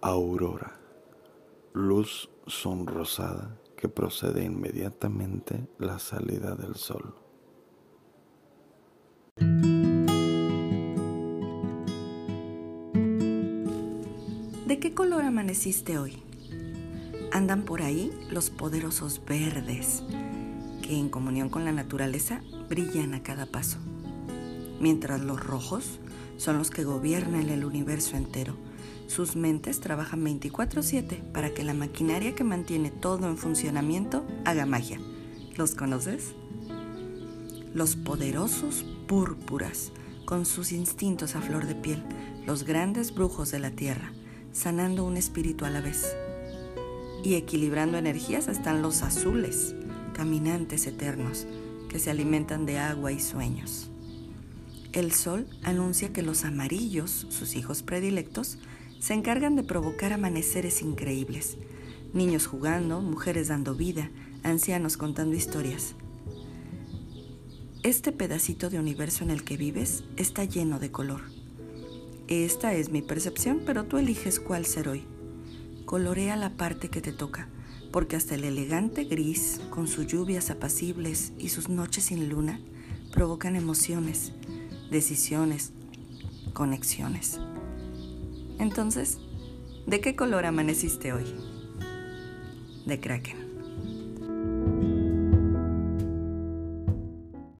Aurora, luz sonrosada que procede inmediatamente la salida del sol. ¿De qué color amaneciste hoy? Andan por ahí los poderosos verdes, que en comunión con la naturaleza brillan a cada paso, mientras los rojos son los que gobiernan el universo entero sus mentes trabajan 24/7 para que la maquinaria que mantiene todo en funcionamiento haga magia. ¿Los conoces? Los poderosos púrpuras, con sus instintos a flor de piel, los grandes brujos de la tierra, sanando un espíritu a la vez. Y equilibrando energías están los azules, caminantes eternos, que se alimentan de agua y sueños. El sol anuncia que los amarillos, sus hijos predilectos, se encargan de provocar amaneceres increíbles. Niños jugando, mujeres dando vida, ancianos contando historias. Este pedacito de universo en el que vives está lleno de color. Esta es mi percepción, pero tú eliges cuál ser hoy. Colorea la parte que te toca, porque hasta el elegante gris, con sus lluvias apacibles y sus noches sin luna, provocan emociones, decisiones, conexiones. Entonces, ¿de qué color amaneciste hoy? De Kraken.